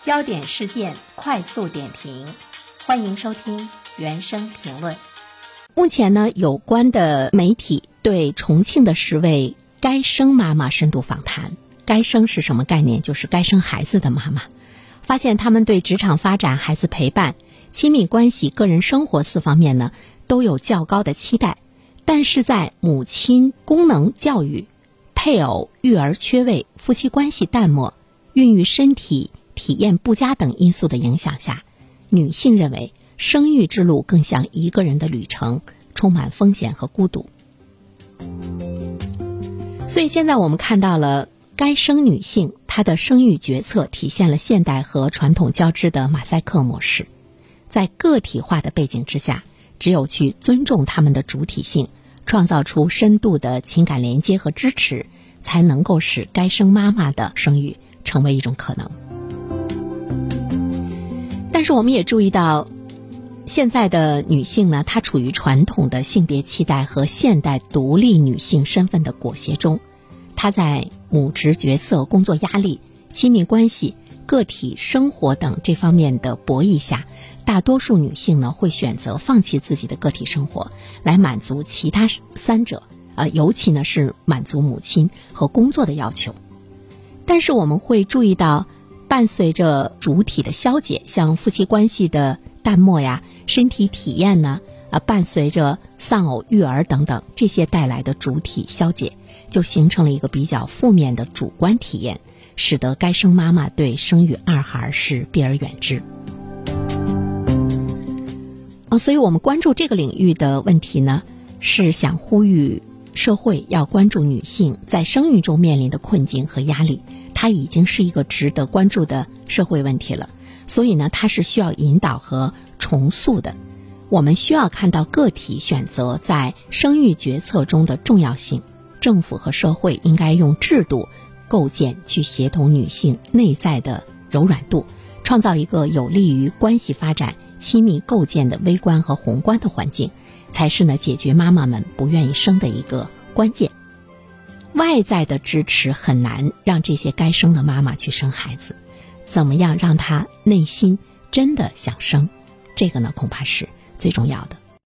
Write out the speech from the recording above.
焦点事件快速点评，欢迎收听原声评论。目前呢，有关的媒体对重庆的十位该生妈妈深度访谈。该生是什么概念？就是该生孩子的妈妈。发现他们对职场发展、孩子陪伴、亲密关系、个人生活四方面呢，都有较高的期待，但是在母亲功能教育、配偶育儿缺位、夫妻关系淡漠、孕育身体。体验不佳等因素的影响下，女性认为生育之路更像一个人的旅程，充满风险和孤独。所以现在我们看到了该生女性她的生育决策体现了现代和传统交织的马赛克模式，在个体化的背景之下，只有去尊重他们的主体性，创造出深度的情感连接和支持，才能够使该生妈妈的生育成为一种可能。但是我们也注意到，现在的女性呢，她处于传统的性别期待和现代独立女性身份的裹挟中，她在母职角色、工作压力、亲密关系、个体生活等这方面的博弈下，大多数女性呢会选择放弃自己的个体生活，来满足其他三者，呃，尤其呢是满足母亲和工作的要求。但是我们会注意到。伴随着主体的消解，像夫妻关系的淡漠呀，身体体验呢，啊，伴随着丧偶育儿等等这些带来的主体消解，就形成了一个比较负面的主观体验，使得该生妈妈对生育二孩是避而远之。哦，所以我们关注这个领域的问题呢，是想呼吁社会要关注女性在生育中面临的困境和压力。它已经是一个值得关注的社会问题了，所以呢，它是需要引导和重塑的。我们需要看到个体选择在生育决策中的重要性。政府和社会应该用制度构建去协同女性内在的柔软度，创造一个有利于关系发展、亲密构建的微观和宏观的环境，才是呢解决妈妈们不愿意生的一个关键。外在的支持很难让这些该生的妈妈去生孩子，怎么样让她内心真的想生？这个呢，恐怕是最重要的。